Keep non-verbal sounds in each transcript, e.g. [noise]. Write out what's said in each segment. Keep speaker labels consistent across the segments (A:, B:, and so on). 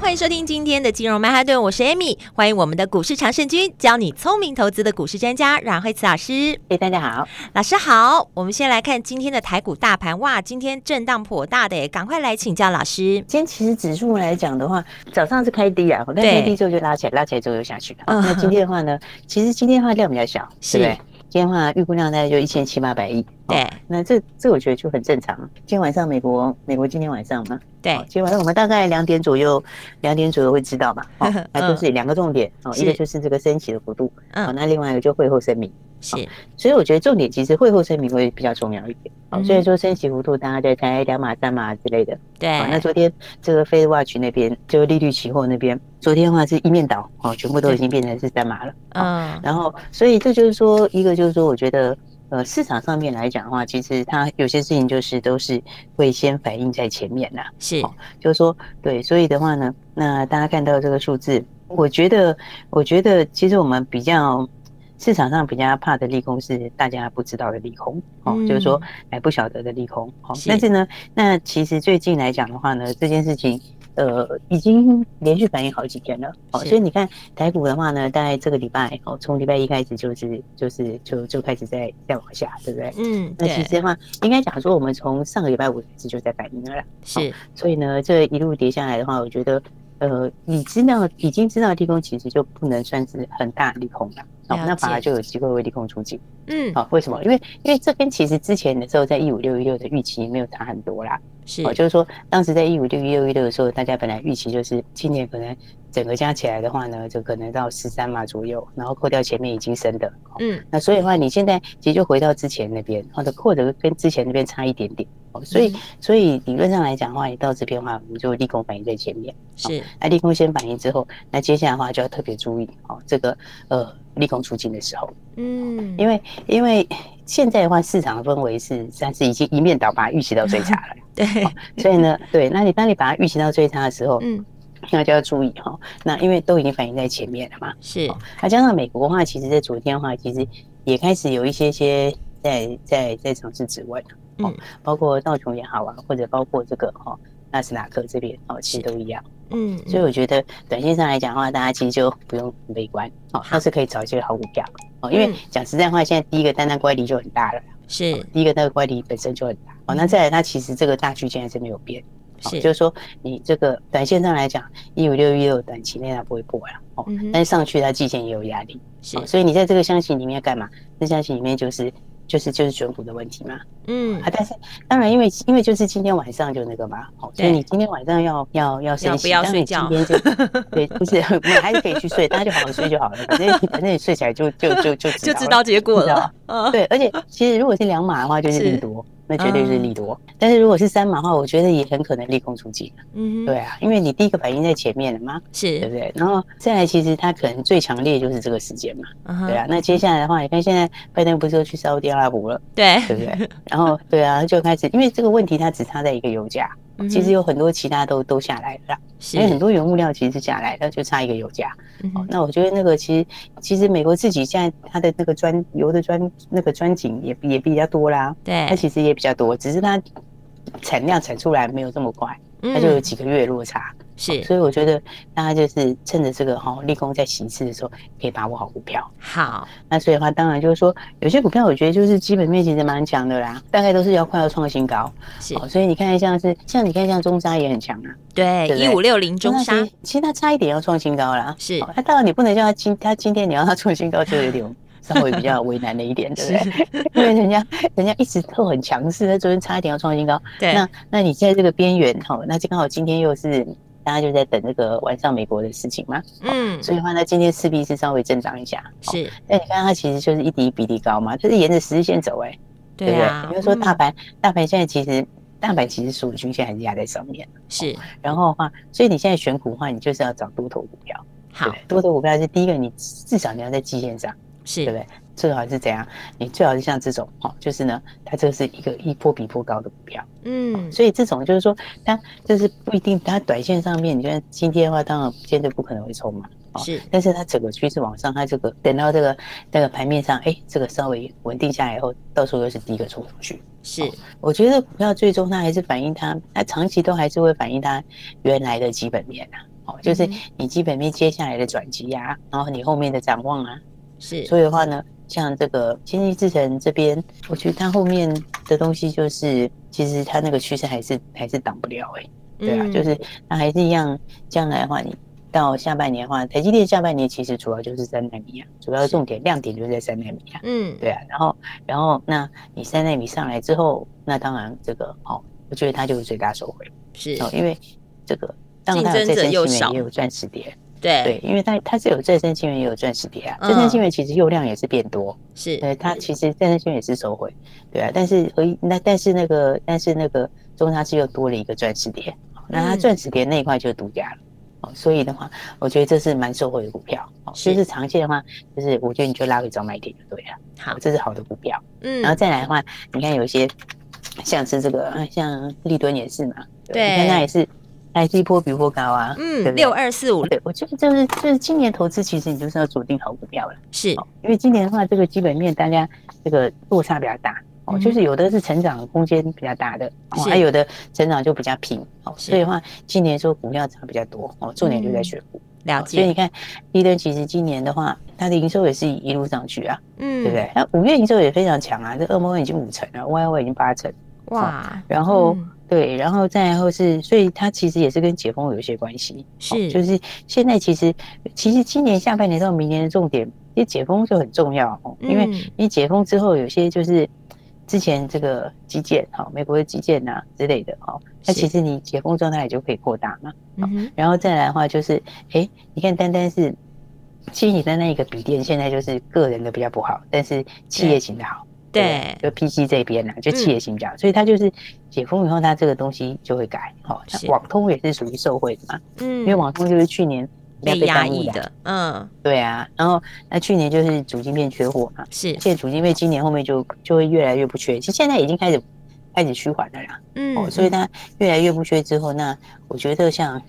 A: 欢迎收听今天的金融曼哈顿，我是 Amy，欢迎我们的股市常胜军，教你聪明投资的股市专家阮慧慈老师。
B: 哎，大家好，
A: 老师好。我们先来看今天的台股大盘，哇，今天震荡颇大的，赶快来请教老师。
B: 今天其实指数来讲的话，早上是开低啊，但开低之后就拉起来，拉起来之后又下去了。嗯，那今天的话呢，其实今天的话量比较小，是对不对？今天的话预估量大概就一千七八百亿。对，那这这我觉得就很正常。今天晚上美国美国今天晚上嘛。对，今天晚上我们大概两点左右，两点左右会知道嘛。哦，[laughs] 那就是两个重点哦，一个就是这个升息的幅度，嗯，那另外一个就会后声明。是，所以我觉得重点其实会后声明会比较重要一点。好，所以说升息幅度大家在猜两码三码之类的。对，那昨天这个 FedWatch 那边就利率期货那边，昨天的话是一面倒，哦，全部都已经变成是三码了。嗯，然后所以这就是说，一个就是说，我觉得。呃，市场上面来讲的话，其实它有些事情就是都是会先反映在前面呐。是，就是说，对，所以的话呢，那大家看到这个数字，我觉得，我觉得其实我们比较市场上比较怕的利空是大家不知道的利空，哦，就是说还不晓得的利空。哦，但是呢，那其实最近来讲的话呢，这件事情。呃，已经连续反映好几天了，哦，所以你看台股的话呢，大概这个礼拜哦，从礼拜一开始就是就是就就开始在在往下，对不对？嗯，那其实的话，应该讲说我们从上个礼拜五开始就在反映了啦，是，所以呢，这一路跌下来的话，我觉得呃，已知道已经知道利空，其实就不能算是很大利空了，哦，那反而就有机会为利空出尽，嗯，好，为什么？因为因为这跟其实之前的时候在一五六一六的预期没有差很多啦。是，就是说，当时在一五六一六一六的时候，大家本来预期就是今年可能整个加起来的话呢，就可能到十三码左右，然后扣掉前面已经升的，嗯，那所以的话，你现在其实就回到之前那边，或者或者跟之前那边差一点点，哦，所以所以理论上来讲的话，你到这边的话，我们就利空反应在前面，是，那利空先反应之后，那接下来的话就要特别注意，哦，这个呃利空出尽的时候，嗯，因为因为。现在的话，市场的氛围是，算是已经一面倒，把它预期到最差了。[laughs] 对，所以呢，对，那你当你把它预期到最差的时候，嗯，那就要注意哈。那因为都已经反映在前面了嘛。是。那加上美国的话，其实在昨天的话，其实也开始有一些些在在在尝试止稳。嗯。包括道琼也好啊，或者包括这个哈纳斯达克这边哦，其实都一样。嗯。所以我觉得短线上来讲的话，大家其实就不用很悲观哦，倒是可以找一些好股票。哦，因为讲实在话，现在第一个单单乖离就很大了，是第一个单个乖离本身就很大。哦，那再来，它其实这个大区间还是没有变，是就是说你这个短线上来讲，一五六一六短期内它不会破了，哦，但是上去它季线也有压力，是，所以你在这个箱型里面干嘛？这箱型里面就是就是就是选股的问题嘛，嗯啊，但是当然因为因为就是今天晚上就那个嘛，哦，所以你今天晚上要要要休息，不要睡觉，今天就 [laughs] 对，不是我们还是可以去睡，大家就好好睡就好了，反正反正你睡起来就就就就就知道结果了，对，而且其实如果是两码的话，就是利多。那绝对是利多，嗯、但是如果是三码的话，我觉得也很可能利空出尽。嗯哼，对啊，因为你第一个反应在前面了嘛，是，对不对？然后再来，其实它可能最强烈就是这个时间嘛，对啊。那接下来的话，你看现在拜登不是又去沙乌地阿拉伯了，对，对不对？然后对啊，就开始，因为这个问题它只差在一个油价。其实有很多其他都都下来了，因为很多原物料其实下来了，就差一个油价。那我觉得那个其实其实美国自己现在它的那个专油的专那个专井也也比较多啦，对，它其实也比较多，只是它产量产出来没有这么快，它就有几个月落差。是，所以我觉得大家就是趁着这个哈立功在行事的时候，可以把握好股票。好，那所以的话，当然就是说，有些股票我觉得就是基本面其实蛮强的啦，大概都是要快要创新高。是，所以你看像是像你看像中沙也很强啊。对，一五六零中沙，其实它差一点要创新高啦。是，那当然你不能叫它今它今天你要它创新高，就有点 [laughs] 稍微比较为难了一点，对不对？[laughs] 因为人家人家一直都很强势，那昨天差一点要创新高。对，那那你在这个边缘哈，那就刚好今天又是。大家就在等这个晚上美国的事情嘛，嗯，所以的话呢，今天势必是稍微震荡一下，是。那你看它其实就是一底比一底高嘛，就是沿着十日线走，哎，对不对？比如说大盘，大盘现在其实大盘其实十五均线还是压在上面，是。然后的话，所以你现在选股的话，你就是要找多头股票，
A: 好，
B: 多头股票是第一个，你至少你要在基线上，
A: 是
B: 对不对？最好是怎样？你最好是像这种，哈，就是呢，它这是一个一波比一波高的股票，
A: 嗯，
B: 所以这种就是说，它就是不一定，它短线上面，你觉得今天的话，当然绝对不可能会冲嘛，
A: 是，
B: 但是它整个趋势往上，它这个等到这个那个盘面上，哎，这个稍微稳定下来以后，到时候又是第一个冲出去，
A: 是，
B: 我觉得股票最终它还是反映它，它长期都还是会反映它原来的基本面啊，哦，就是你基本面接下来的转机啊，然后你后面的展望啊，
A: 是，
B: 所以的话呢。像这个经济制程这边，我觉得它后面的东西就是，其实它那个趋势还是还是挡不了哎、欸，对啊，嗯、就是那还是一样。将来的话，你到下半年的话，台积电下半年其实主要就是三奈米啊，主要重点亮点就是在三奈米啊，嗯，对啊。然后，然后那你三奈米上来之后，那当然这个哦，我觉得它就是最大收回，
A: 是
B: 哦，因为这个当然它在三奈米也有钻石碟。
A: 对
B: 对，因为它它是有再生晶圆，也有钻石碟啊。再生晶圆其实用量也是变多，
A: 是。
B: 对，它其实再生晶圆也是收回，对啊。但是和那但是那个但是那个中差是又多了一个钻石碟，那它钻石碟那一块就独家了哦。所以的话，我觉得这是蛮受惠的股票哦。就是长线的话，就是我觉得你就拉回早买点就对了。好，这是好的股票。嗯，然后再来的话，你看有一些像是这个，像立敦也是嘛，对，你看它也是。还是一波比一波高啊，
A: 嗯，六二四五，
B: 对，我觉得就是就是今年投资，其实你就是要锁定好股票了，
A: 是，
B: 因为今年的话，这个基本面大家这个落差比较大。哦，就是有的是成长空间比较大的，还有的成长就比较平。哦，所以的话，今年说股票涨比较多哦，重点就在选股，
A: 了解。
B: 所以你看，立敦其实今年的话，它的营收也是一路上去啊，嗯，对不对？那五月营收也非常强啊，这二毛已经五成了，Y O 已经八成，哇，然后。对，然后再然后是，所以它其实也是跟解封有一些关系，是、哦，就是现在其实其实今年下半年到明年的重点，其实解封就很重要哦，因为你解封之后，有些就是之前这个基建，哈、哦，美国的基建呐、啊、之类的，哈、哦，那其实你解封状态也就可以扩大嘛，然后再来的话就是，哎，你看单单是，其实你单单一个笔电，现在就是个人的比较不好，但是企业型的好。对，就 PC 这边呢，就企业型价，所以它就是解封以后，它这个东西就会改。好，网通也是属于受惠的嘛。嗯，因为网通就是去年
A: 被压抑的。嗯，
B: 对啊。然后那去年就是主晶片缺货嘛。
A: 是。现
B: 在主晶片今年后面就就会越来越不缺，其实现在已经开始开始趋缓了啦。嗯。哦，所以它越来越不缺之后，那我觉得像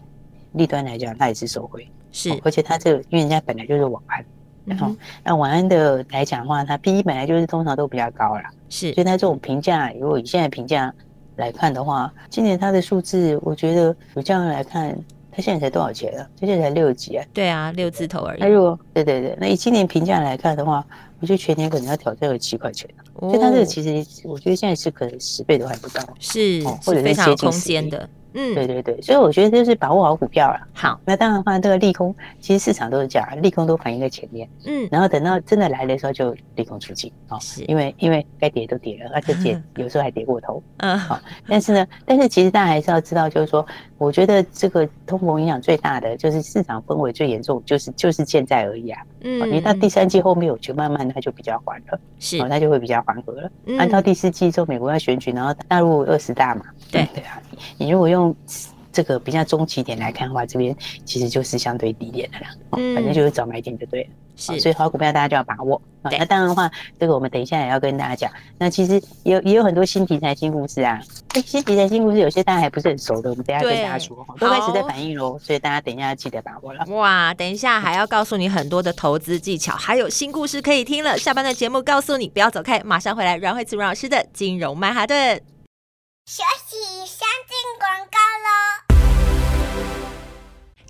B: 立端来讲，它也是受惠。
A: 是。
B: 而且它这个，因为人家本来就是网安。然后，那晚安的来讲的话，它 P E 本来就是通常都比较高啦，
A: 是，
B: 所以它这种评价，如果以现在评价来看的话，今年它的数字，我觉得有这样来看，它现在才多少钱啊？它现在才六级啊？
A: 对啊，六字头而已。
B: 那如果对对对，那以今年评价来看的话，我觉得全年可能要挑战个七块钱，哦，所以它这个其实，我觉得现在是可能十倍都还不到，
A: 是，或者是非常有空间的。嗯，
B: 对对对，所以我觉得就是把握好股票了。
A: 好，
B: 那当然的话，这个利空其实市场都是这样，利空都反映在前面。嗯，然后等到真的来的时候，就利空出尽。哦，是，因为因为该跌都跌了，而且跌有时候还跌过头。嗯，好，但是呢，但是其实大家还是要知道，就是说，我觉得这个通膨影响最大的，就是市场氛围最严重，就是就是现在而已啊。嗯，你到第三季后面，我觉得慢慢它就比较缓了，是，它就会比较缓和了。按照第四季之后，美国要选举，然后大陆二十大嘛。对对啊，你如果用这个比较中期点来看的话，这边其实就是相对低点的啦。嗯，反正就是早买点就对了。是，所以好股票大家就要把握。对，那当然的话，这个我们等一下也要跟大家讲。那其实也有也有很多新题材、新故事啊。哎，新题材、新故事有些大家还不是很熟的，我们等一下跟大家说。都开始在反应喽，所以大家等一下要记得把握了。
A: 哇，等一下还要告诉你很多的投资技巧，还有新故事可以听了。下班的节目告诉你，不要走开，马上回来。阮慧慈阮老师的金融曼哈顿。休息，先进广告喽。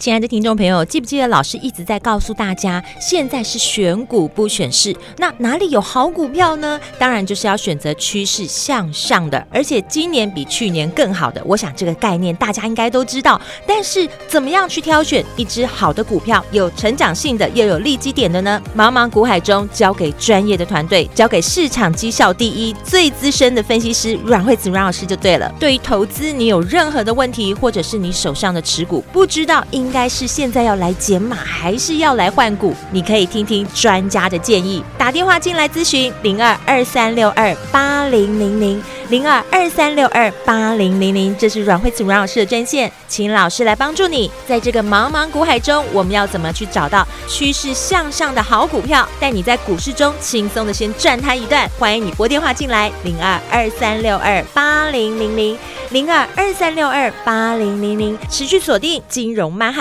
A: 亲爱的听众朋友，记不记得老师一直在告诉大家，现在是选股不选市。那哪里有好股票呢？当然就是要选择趋势向上的，而且今年比去年更好的。我想这个概念大家应该都知道。但是怎么样去挑选一只好的股票，有成长性的又有利基点的呢？茫茫股海中，交给专业的团队，交给市场绩效第一、最资深的分析师阮慧子阮老师就对了。对于投资，你有任何的问题，或者是你手上的持股不知道应。应该是现在要来减码，还是要来换股？你可以听听专家的建议，打电话进来咨询零二二三六二八零零零零二二三六二八零零零，这是阮慧慈阮老师的专线，请老师来帮助你。在这个茫茫股海中，我们要怎么去找到趋势向上的好股票，带你在股市中轻松的先赚它一段？欢迎你拨电话进来，零二二三六二八零零零零二二三六二八零零零，持续锁定金融曼哈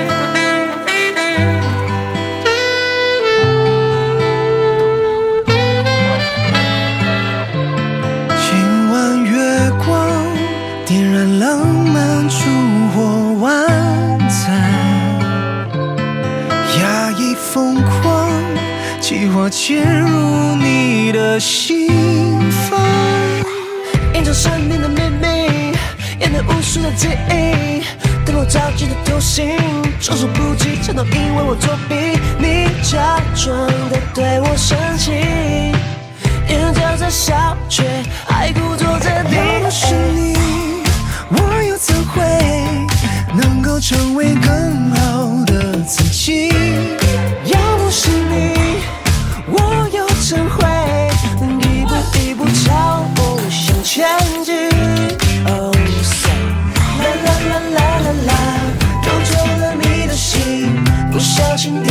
C: 疯狂，计划潜入你的心房，隐藏山林的秘密，掩盖无数的记忆，灯光照进的偷心，措手不及，全都因为我作弊。你假装的对我生气，眼角在笑，却还故作镇定。要不是你，我又怎会能够成为更好的自己？不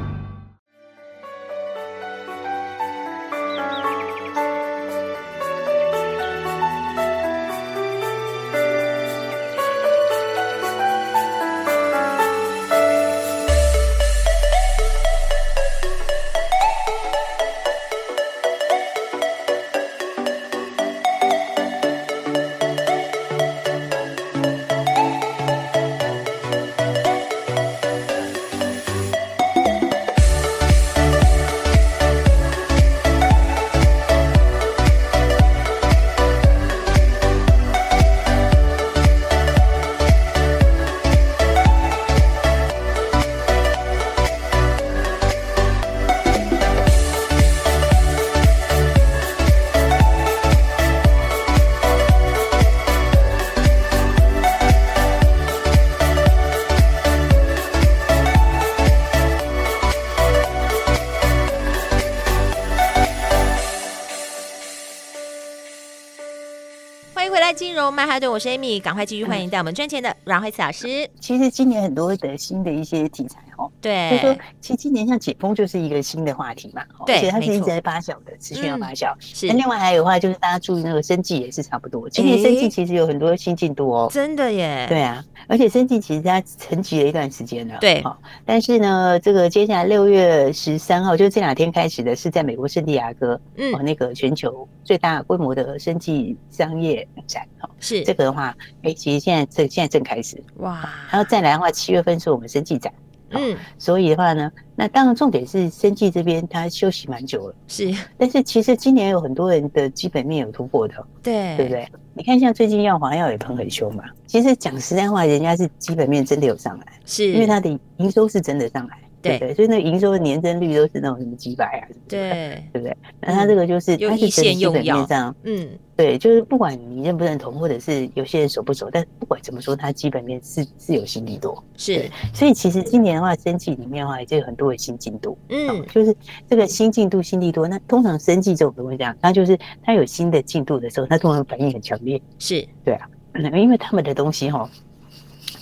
A: 曼哈顿，我是 Amy，赶快继续欢迎带我们赚钱的阮慧慈老师。
B: 其实今年很多的新的一些题材哦，
A: 对，
B: 就是说其实今年像解封就是一个新的话题嘛，
A: 对，
B: 而且它是一直在发酵的，持续要发酵。
A: 是，
B: 那另外还有的话就是大家注意那个生计也是差不多，今年生计其实有很多新进度哦，
A: 真的耶，
B: 对啊，而且生计其实它沉寂了一段时间了，
A: 对，
B: 但是呢，这个接下来六月十三号，就是这两天开始的，是在美国圣地亚哥，嗯，那个全球最大规模的生计商业展，哈，
A: 是。
B: 这个的话，哎，其实现在正现在正开始，哇，然后再来的话，七月份是我们生计展。嗯，所以的话呢，那当然重点是生计这边它休息蛮久了，
A: 是。
B: 但是其实今年有很多人的基本面有突破的，
A: 对，
B: 对不对？你看像最近药华药也喷很凶嘛，其实讲实在话，人家是基本面真的有上来，
A: 是。
B: 因为它的营收是真的上来，对对，所以那营收的年增率都是那种什么几百啊，
A: 对，
B: 对不对？那它这个就是它是基本面上，
A: 嗯。
B: 对，就是不管你认不认同，或者是有些人熟不熟，但不管怎么说，它基本面是是有新利多，
A: 是。
B: 所以其实今年的话，生计里面的话，就有很多的新进度。嗯，就是这个新进度、新力多。那通常生计这种东西这样，它就是它有新的进度的时候，它通常反应很强烈。
A: 是，
B: 对啊，因为他们的东西哈，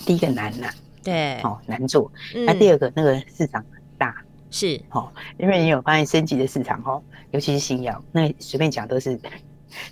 B: 第一个难呐，
A: 对，
B: 哦难做。那第二个那个市场很大，
A: 是，
B: 哦，因为你有发现升级的市场哦，尤其是新药，那随便讲都是。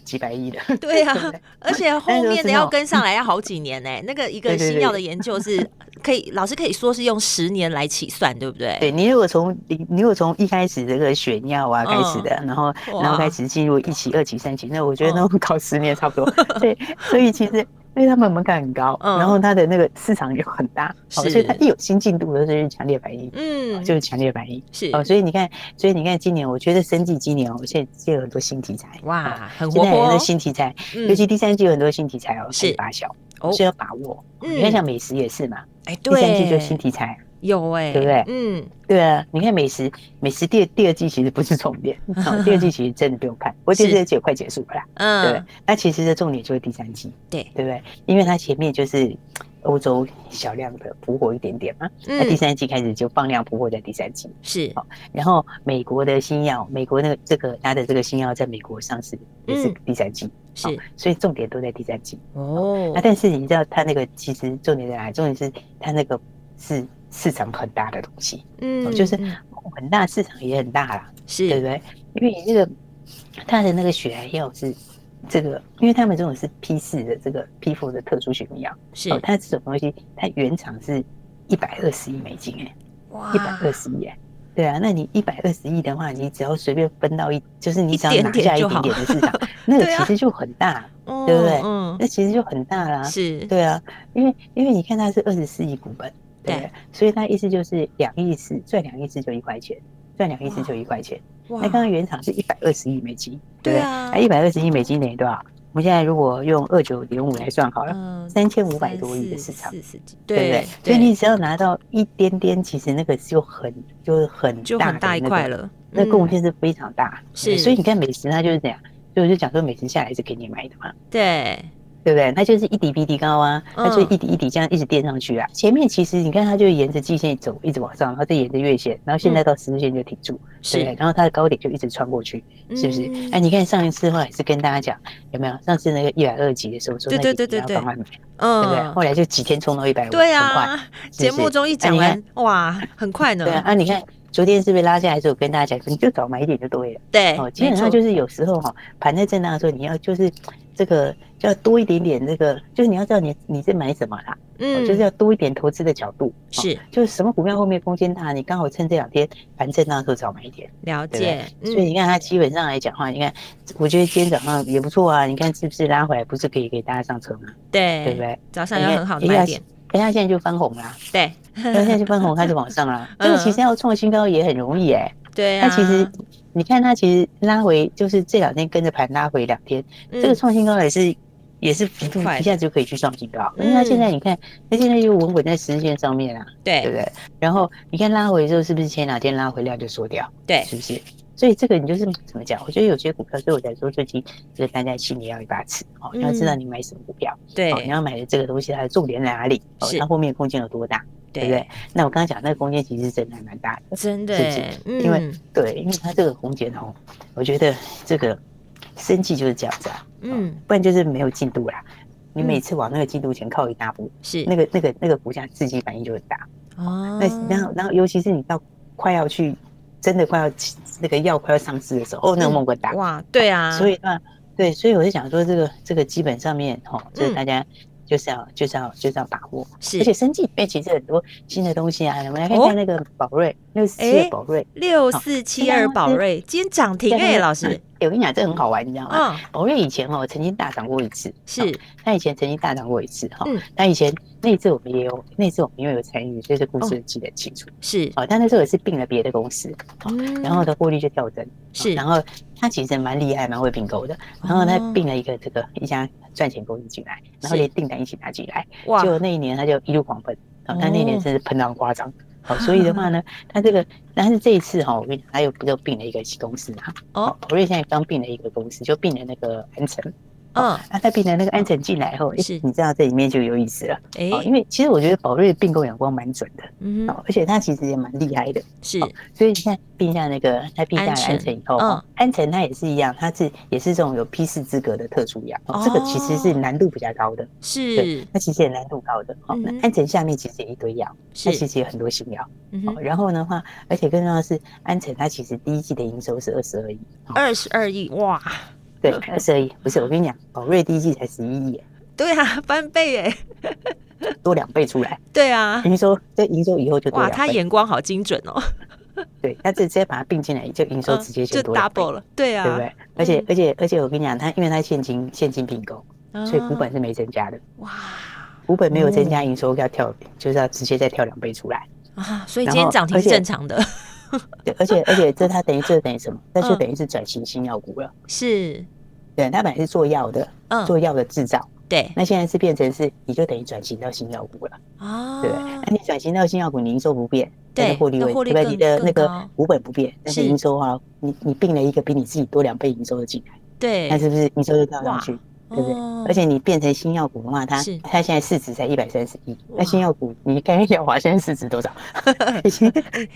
B: 几百亿的，
A: 对啊，[laughs] 而且后面的要跟上来要好几年呢。[laughs] 那个一个新药的研究是可以，老师可以说是用十年来起算，对不对？
B: 对，你如果从你你如果从一开始这个选药啊开始的，然后然后开始进入一期、二期、三期，那我觉得那种搞十年差不多。[laughs] 对，所以其实。因为他们门槛很高，嗯，然后它的那个市场又很大，所以它一有新进度就是强烈反应，嗯，就是强烈反应，
A: 是。
B: 哦，所以你看，所以你看今年，我觉得生计今年哦，现在有很多新题材，
A: 哇，很活泼，
B: 很多新题材，尤其第三季有很多新题材哦，是。发酵，是要把握。你看像美食也是嘛，哎，第三季就新题材。
A: 有哎，
B: 对不对？嗯，对啊。你看美食，美食第二第二季其实不是重点，[laughs] 第二季其实真的不用看，不过第二季也快结束了啦。嗯，对。那其实的重点就是第三季，
A: 对
B: 对不对？因为它前面就是欧洲小量的补货一点点嘛，那第三季开始就放量补货在第三季。
A: 是。
B: 好然后美国的新药，美国那个这个它的这个新药在美国上市也是第三季，
A: 是。
B: 所以重点都在第三季。哦。那但是你知道它那个其实重点在哪里？重点是它那个是。市场很大的东西，嗯，就是很大市场也很大啦，
A: 是。
B: 对不对？因为你这个它的那个血癌药是这个，因为他们这种是批次的这个批复的特殊血药，
A: 是。
B: 它这种东西，它原厂是一百二十亿美金哎，哇，一百二十亿哎，对啊，那你一百二十亿的话，你只要随便分到一，就是你只要拿下一点点的市场，那个 [laughs] 其实就很大，对不对？嗯，那其实就很大啦，
A: 是。
B: 对啊，因为因为你看它是二十四亿股本。对，所以他意思就是两亿次赚两亿次就一块钱，赚两亿次就一块钱。那刚刚原厂是一百二十亿美金，对不对？那一百二十亿美金等于多少？我们现在如果用二九点五来算好了，三千五百多亿的市场，对不对？所以你只要拿到一点点，其实那个就很就是很
A: 就很大一块了，
B: 那贡献是非常大。是，所以你看美食它就是这样，所以我就讲说美食下来是给你买的嘛。
A: 对。
B: 对不对？它就是一底比底高啊，它就一底一底这样一直垫上去啊。前面其实你看，它就沿着季线走，一直往上，然后再沿着月线，然后现在到十日线就停住，对。然后它的高点就一直穿过去，是不是？哎，你看上一次后来是跟大家讲有没有？上次那个一百二级的时候说那几天要赶快买，嗯，对不对？后来就几天冲到一百五，
A: 对啊。节目中一讲完，哇，很快呢。[laughs]
B: 对啊，你看昨天是不是拉下来之后跟大家讲，你就早买一点就对了。
A: 对，
B: 哦，基本上就是有时候哈，盘在震荡的时候，你要就是。这个就要多一点点，这个就是你要知道你你在买什么啦，嗯，就是要多一点投资的角度，
A: 是，
B: 就是什么股票后面空间大，你刚好趁这两天盘震荡的时候早买一点，
A: 了解。
B: 所以你看它基本上来讲的话，你看，我觉得今天早上也不错啊，你看是不是拉回来，不是可以给大家上车吗？
A: 对，
B: 对不对？
A: 早上有很好的买点，
B: 等下现在就翻红了，
A: 对，
B: 现在就翻红开始往上了，[laughs] 这个其实要创新高也很容易哎，
A: 对，
B: 它其实。你看它其实拉回，就是这两天跟着盘拉回两天，这个创新高也是也是幅度一下子就可以去创新高。因为它现在你看，它现在又稳稳在十日线上面啊，
A: 对
B: 对不对？然后你看拉回之后，是不是前两天拉回量就缩掉？
A: 对，
B: 是不是？所以这个你就是怎么讲？我觉得有些股票，所以我才说最近这个大家心里要一把尺哦，你要知道你买什么股票，
A: 对，
B: 你要买的这个东西它的重点在哪里？哦，它后面空间有多大？对不对？那我刚刚讲那个空间其实真的还蛮大的，
A: 真的，
B: 因为对，因为它这个空间哦，我觉得这个生气就是这样子啊，嗯，不然就是没有进度啦。你每次往那个进度前靠一大步，是那个那个那个股价刺激反应就很大哦。那然后然后尤其是你到快要去真的快要那个药快要上市的时候，哦，那个梦更大
A: 哇，对啊，
B: 所以啊，对，所以我就想说这个这个基本上面哈，就是大家。就是要就是要就是要把握，是，而且生技里面其实很多新的东西啊，我们来看看那个宝瑞六四七二宝瑞。
A: 六四七二宝瑞今天涨停哎，老师，
B: 我跟你讲这很好玩，你知道吗？宝瑞以前哦曾经大涨过一次，是，他以前曾经大涨过一次哈，他以前那一次我们也有，那次我们因为有参与，所以这故事记得很清楚，是，哦，但那时候也是并了别的公司，然后的获利就跳增，是，然后他其实蛮厉害，蛮会并购的，然后他并了一个这个一家。赚钱公司进来，然后连订单一起拿进来，哇！就那一年他就一路狂奔，他那一年真是喷到夸张，好，所以的话呢，[laughs] 他这个，但是这一次哈，我跟你讲，他又又并了一个公司啊，哦，宝瑞现在刚并了一个公司，就并了那个安诚。嗯，那他并的那个安诚进来后，是，你知道这里面就有意思了。哎，因为其实我觉得宝瑞并购眼光蛮准的，嗯，而且他其实也蛮厉害的，是。所以你看并下那个他并下安诚以后，安诚他也是一样，他是也是这种有批示资格的特殊药，这个其实是难度比较高的，是。那其实也难度高的，好，那安诚下面其实也一堆药，它其实有很多新药，然后的话，而且更重要的是安诚它其实第一季的营收是二十二亿，
A: 二十二亿哇。
B: 对，二十二亿不是，我跟你讲，宝瑞第一季才十一亿，
A: 对啊，翻倍哎，[laughs]
B: 多两倍出来，
A: 对啊，
B: 营收这营收以后就多哇，
A: 他眼光好精准哦，[laughs]
B: 对，他直接把它并进来，就营收直接就
A: 多 double 了，对啊，
B: 对不对？而且而且而且我跟你讲，他因为他现金现金并购，所以股本是没增加的，哇，股本没有增加，营收要跳，就是要直接再跳两倍出来
A: 啊，所以今天涨停是正常的。
B: 对，而且而且这它等于这等于什么？那就等于是转型新药股了。是，对，它本来是做药的，嗯，做药的制造。对，那现在是变成是，你就等于转型到新药股了。哦，对，那你转型到新药股，你营收不变，对，获利会，对不对？你的那个股本不变，但是营收啊，你你并了一个比你自己多两倍营收的进来，对，那是不是营收就跳上去？对不对？而且你变成新药股的话，它它现在市值才一百三十亿。那新药股，你看药华现在市值多少？[laughs] 已经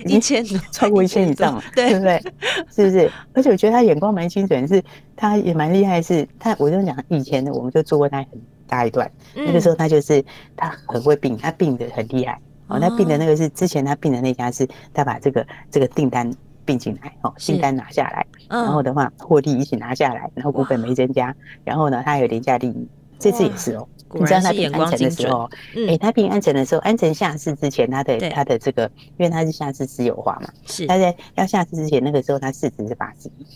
A: 一千
B: 超过一千以上了，对不对？是不是？而且我觉得他眼光蛮精准，是他也蛮厉害。是他，我就讲以前的，我们就做过他很大一段。那个时候他就是他很会病，他病的很厉害。哦，他病的那个是之前他病的那家是，他把这个这个订单。并进来，哦，新单拿下来，然后的话，获利一起拿下来，然后股本没增加，然后呢，它还有廉价利益，这次也是哦。你知道他并安城的时候，哎，他并安城的时候，安城下市之前，他的他的这个，因为他是下市私有化嘛，是他在要下市之前，那个时候他市值是八十亿，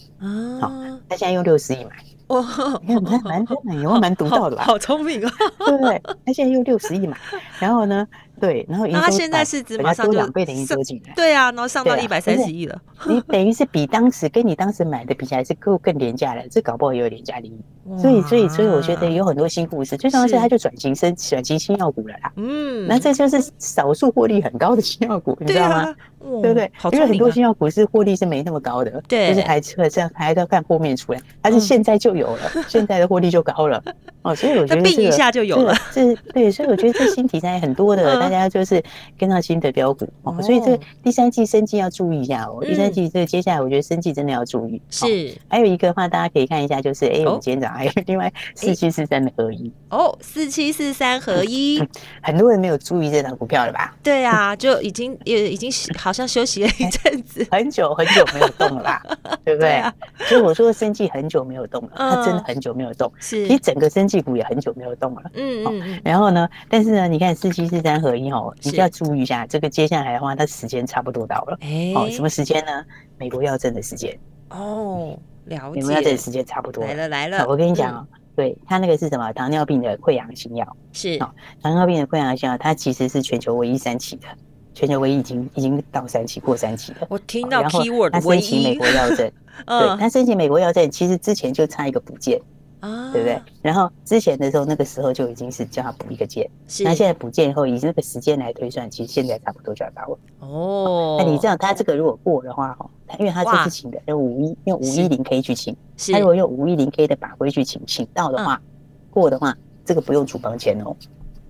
B: 好，他现在用六十亿买，哇，你看蛮蛮蛮有蛮独到的吧？
A: 好聪明啊，
B: 对不对？他现在用六十亿买，[laughs] 然后呢？对，然后
A: 他现在市值马上就
B: 两倍的营收进来，
A: 对啊，然后上到一百三十亿了。
B: 你 [laughs] 等于是比当时跟你当时买的比起来是更更廉价了，这搞不好也有廉价利益。所以，所以，所以我觉得有很多新故事。最重要是，它就转型升转型新药股了啦。嗯，那这就是少数获利很高的新药股，你知道吗？对不对？因为很多新药股是获利是没那么高的，对，就是还这样还要看后面出来，但是现在就有了，现在的获利就高了。[laughs] 哦，所以我觉得
A: 并一下就有了。
B: 这对，所以我觉得这新题材很多的。[laughs] 大家就是跟上新的标股哦，所以这个第三季生计要注意一下哦。第三季这个接下来，我觉得生计真的要注意。是，还有一个的话，大家可以看一下，就是哎，我们今天早上还有 [laughs] 另外四七四三的合一
A: 哦，四七四三合一，[laughs]
B: 很多人没有注意这档股票了吧？
A: 对啊，就已经也已经好像休息了一阵子，
B: 很久很久没有动了吧？[laughs] 对不对？所以我说生计很久没有动了，它真的很久没有动。是，其实整个生计股也很久没有动了。嗯嗯。然后呢，但是呢，你看四七四三合一哦，你就要注意一下，这个接下来的话，它时间差不多到了。哎，哦，什么时间呢？美国药证的时间。哦，了解。美国药证的时间差不多。来了来了，我跟你讲哦，对，它那个是什么？糖尿病的溃疡新药。是。哦，糖尿病的溃疡性药，它其实是全球唯一三期的，全球唯一已经已经到三期过三期了。
A: 我听到 keyword 它申
B: 请美国药证，[laughs] 对，它申请美国药证，其实之前就差一个补件。啊，对不对？然后之前的时候，那个时候就已经是叫他补一个件，那现在补件以后，以那个时间来推算，其实现在差不多就要到了。哦，那你这样，他这个如果过的话，哈，因为他这次请的用五一用五一零 K 去请，他如果用五一零 K 的法规去请，请到的话，过的话，这个不用处方签哦，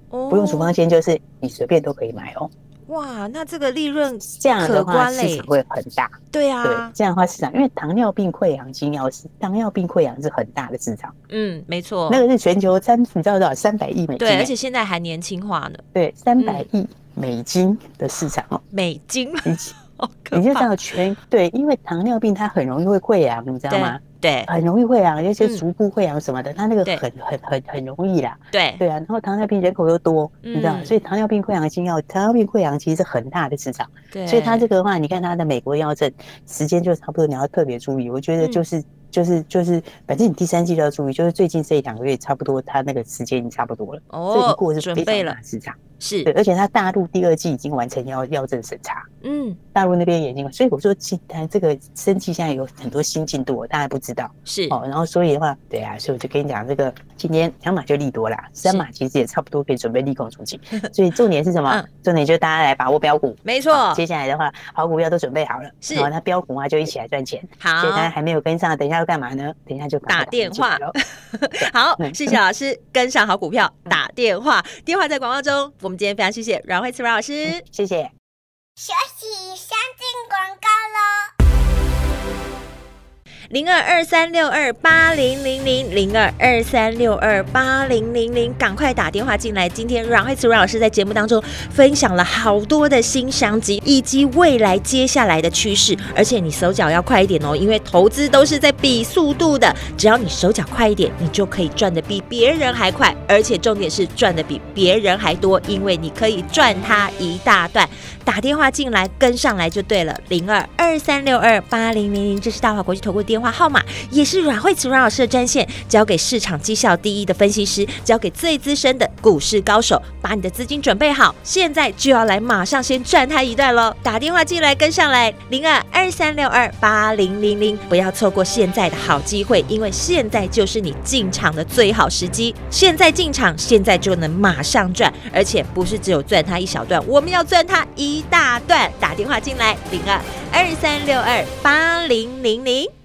B: 不用处方签，就是你随便都可以买哦。
A: 哇，那这个利润
B: 这样的话市场会很大。
A: 对啊，
B: 对，这样的话市场，因为糖尿病溃疡金钥匙糖尿病溃疡是很大的市场。
A: 嗯，没错，
B: 那个是全球三，你知道多少？三百亿美金。
A: 对，而且现在还年轻化呢。
B: 对，三百亿美金的市场哦，
A: 美金，
B: 你就知道全对，因为糖尿病它很容易会溃疡，你知道吗？
A: 对，
B: 很容易溃疡，有些足部溃疡什么的，它那个很很很很容易啦。
A: 对
B: 对啊，然后糖尿病人口又多，你知道，所以糖尿病溃疡性药，糖尿病溃疡其实是很大的市场。对，所以它这个的话，你看它的美国药证时间就差不多，你要特别注意。我觉得就是就是就是，反正你第三季都要注意，就是最近这一两个月差不多，它那个时间已经差不多了。哦，过是准备了市场。
A: 是
B: 对，而且它大陆第二季已经完成药药证审查，嗯，大陆那边也已经，所以我说现在这个生技现在有很多新进度，大家不知道
A: 是
B: 哦。然后所以的话，对啊，所以我就跟你讲，这个今天两码就利多啦，三码其实也差不多可以准备利空出尽。所以重点是什么？嗯、重点就是大家来把握标股，
A: 没错。
B: 接下来的话，好股票都准备好了，是，然后它标股啊就一起来赚钱。
A: 好，
B: 所以大家还没有跟上，等一下要干嘛呢？等一下就
A: 打电话。[laughs] 好，谢谢老师，跟上好股票打电话，电话在广告中。我们今天非常谢谢。阮慧慈阮老师，
B: 谢谢。
D: 学习先进广告喽。
A: 零二二三六二八零零零零二二三六二八零零零，赶快打电话进来。今天阮慧慈阮老师在节目当中分享了好多的新商机，以及未来接下来的趋势。而且你手脚要快一点哦，因为投资都是在比速度的。只要你手脚快一点，你就可以赚的比别人还快，而且重点是赚的比别人还多，因为你可以赚它一大段。打电话进来跟上来就对了，零二二三六二八零零零，这是大华国际投顾电电话号码，也是阮慧慈阮老师的专线，交给市场绩效第一的分析师，交给最资深的股市高手，把你的资金准备好，现在就要来马上先赚他一段喽！打电话进来跟上来，零二二三六二八零零零，不要错过现在的好机会，因为现在就是你进场的最好时机，现在进场，现在就能马上赚，而且不是只有赚他一小段，我们要赚他。一大段，打电话进来，零二二三六二八零零零。